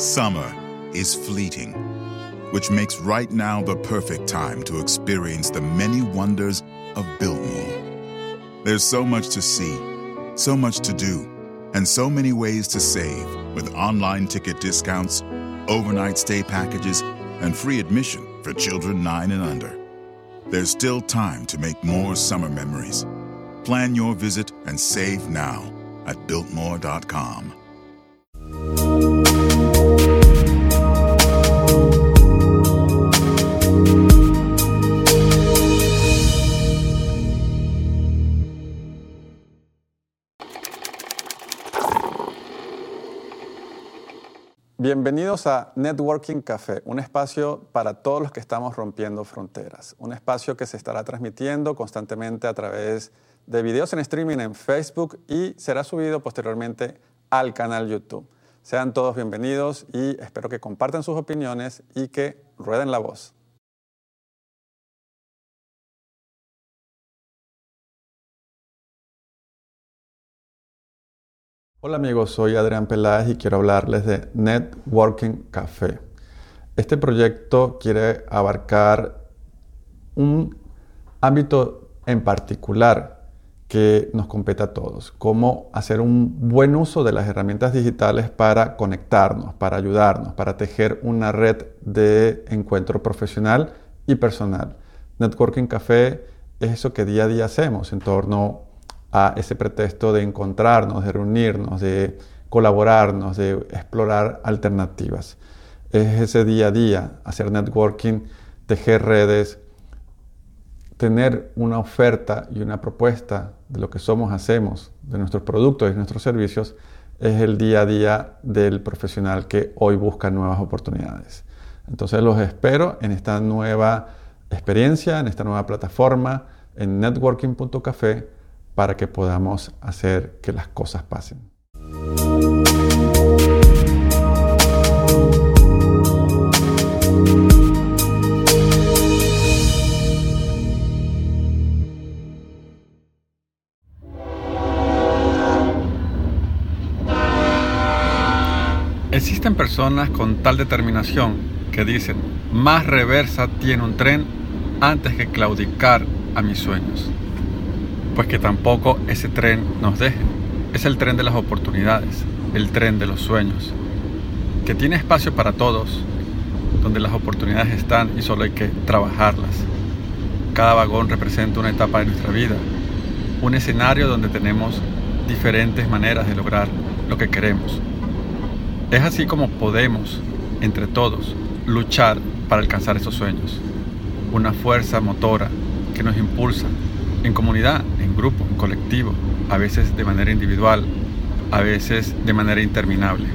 Summer is fleeting, which makes right now the perfect time to experience the many wonders of Biltmore. There's so much to see, so much to do, and so many ways to save with online ticket discounts, overnight stay packages, and free admission for children 9 and under. There's still time to make more summer memories. Plan your visit and save now at Biltmore.com. Bienvenidos a Networking Café, un espacio para todos los que estamos rompiendo fronteras. Un espacio que se estará transmitiendo constantemente a través de videos en streaming en Facebook y será subido posteriormente al canal YouTube. Sean todos bienvenidos y espero que compartan sus opiniones y que rueden la voz. Hola amigos, soy Adrián Peláez y quiero hablarles de Networking Café. Este proyecto quiere abarcar un ámbito en particular que nos compete a todos, cómo hacer un buen uso de las herramientas digitales para conectarnos, para ayudarnos, para tejer una red de encuentro profesional y personal. Networking Café es eso que día a día hacemos en torno a ese pretexto de encontrarnos, de reunirnos, de colaborarnos, de explorar alternativas. Es ese día a día, hacer networking, tejer redes, tener una oferta y una propuesta de lo que somos, hacemos, de nuestros productos y nuestros servicios, es el día a día del profesional que hoy busca nuevas oportunidades. Entonces los espero en esta nueva experiencia, en esta nueva plataforma, en networking.café para que podamos hacer que las cosas pasen. Existen personas con tal determinación que dicen, más reversa tiene un tren antes que claudicar a mis sueños pues que tampoco ese tren nos deje. Es el tren de las oportunidades, el tren de los sueños, que tiene espacio para todos, donde las oportunidades están y solo hay que trabajarlas. Cada vagón representa una etapa de nuestra vida, un escenario donde tenemos diferentes maneras de lograr lo que queremos. Es así como podemos, entre todos, luchar para alcanzar esos sueños. Una fuerza motora que nos impulsa en comunidad, grupo, en colectivo, a veces de manera individual, a veces de manera interminable.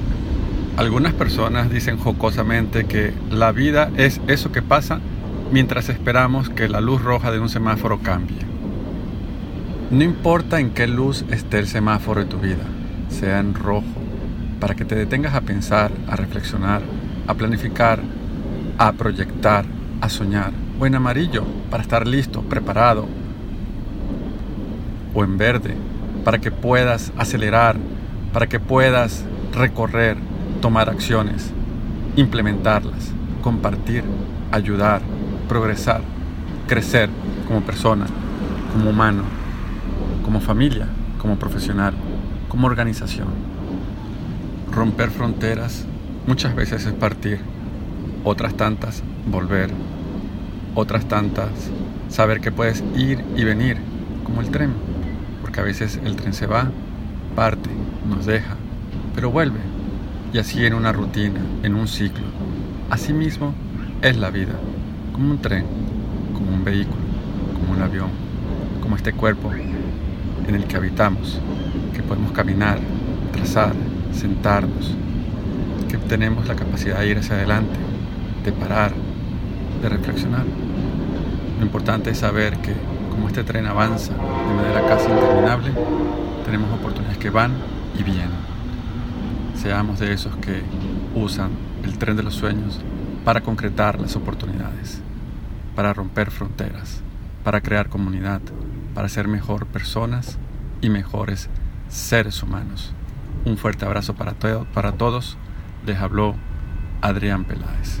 Algunas personas dicen jocosamente que la vida es eso que pasa mientras esperamos que la luz roja de un semáforo cambie. No importa en qué luz esté el semáforo de tu vida, sea en rojo, para que te detengas a pensar, a reflexionar, a planificar, a proyectar, a soñar, o en amarillo, para estar listo, preparado, o en verde, para que puedas acelerar, para que puedas recorrer, tomar acciones, implementarlas, compartir, ayudar, progresar, crecer como persona, como humano, como familia, como profesional, como organización. Romper fronteras muchas veces es partir, otras tantas volver, otras tantas saber que puedes ir y venir como el tren a veces el tren se va, parte, nos deja, pero vuelve. Y así en una rutina, en un ciclo. Asimismo es la vida, como un tren, como un vehículo, como un avión, como este cuerpo en el que habitamos, que podemos caminar, trazar, sentarnos, que tenemos la capacidad de ir hacia adelante, de parar, de reflexionar. Lo importante es saber que como este tren avanza de manera casi interminable, tenemos oportunidades que van y vienen. Seamos de esos que usan el tren de los sueños para concretar las oportunidades, para romper fronteras, para crear comunidad, para ser mejor personas y mejores seres humanos. Un fuerte abrazo para, para todos. Les habló Adrián Peláez.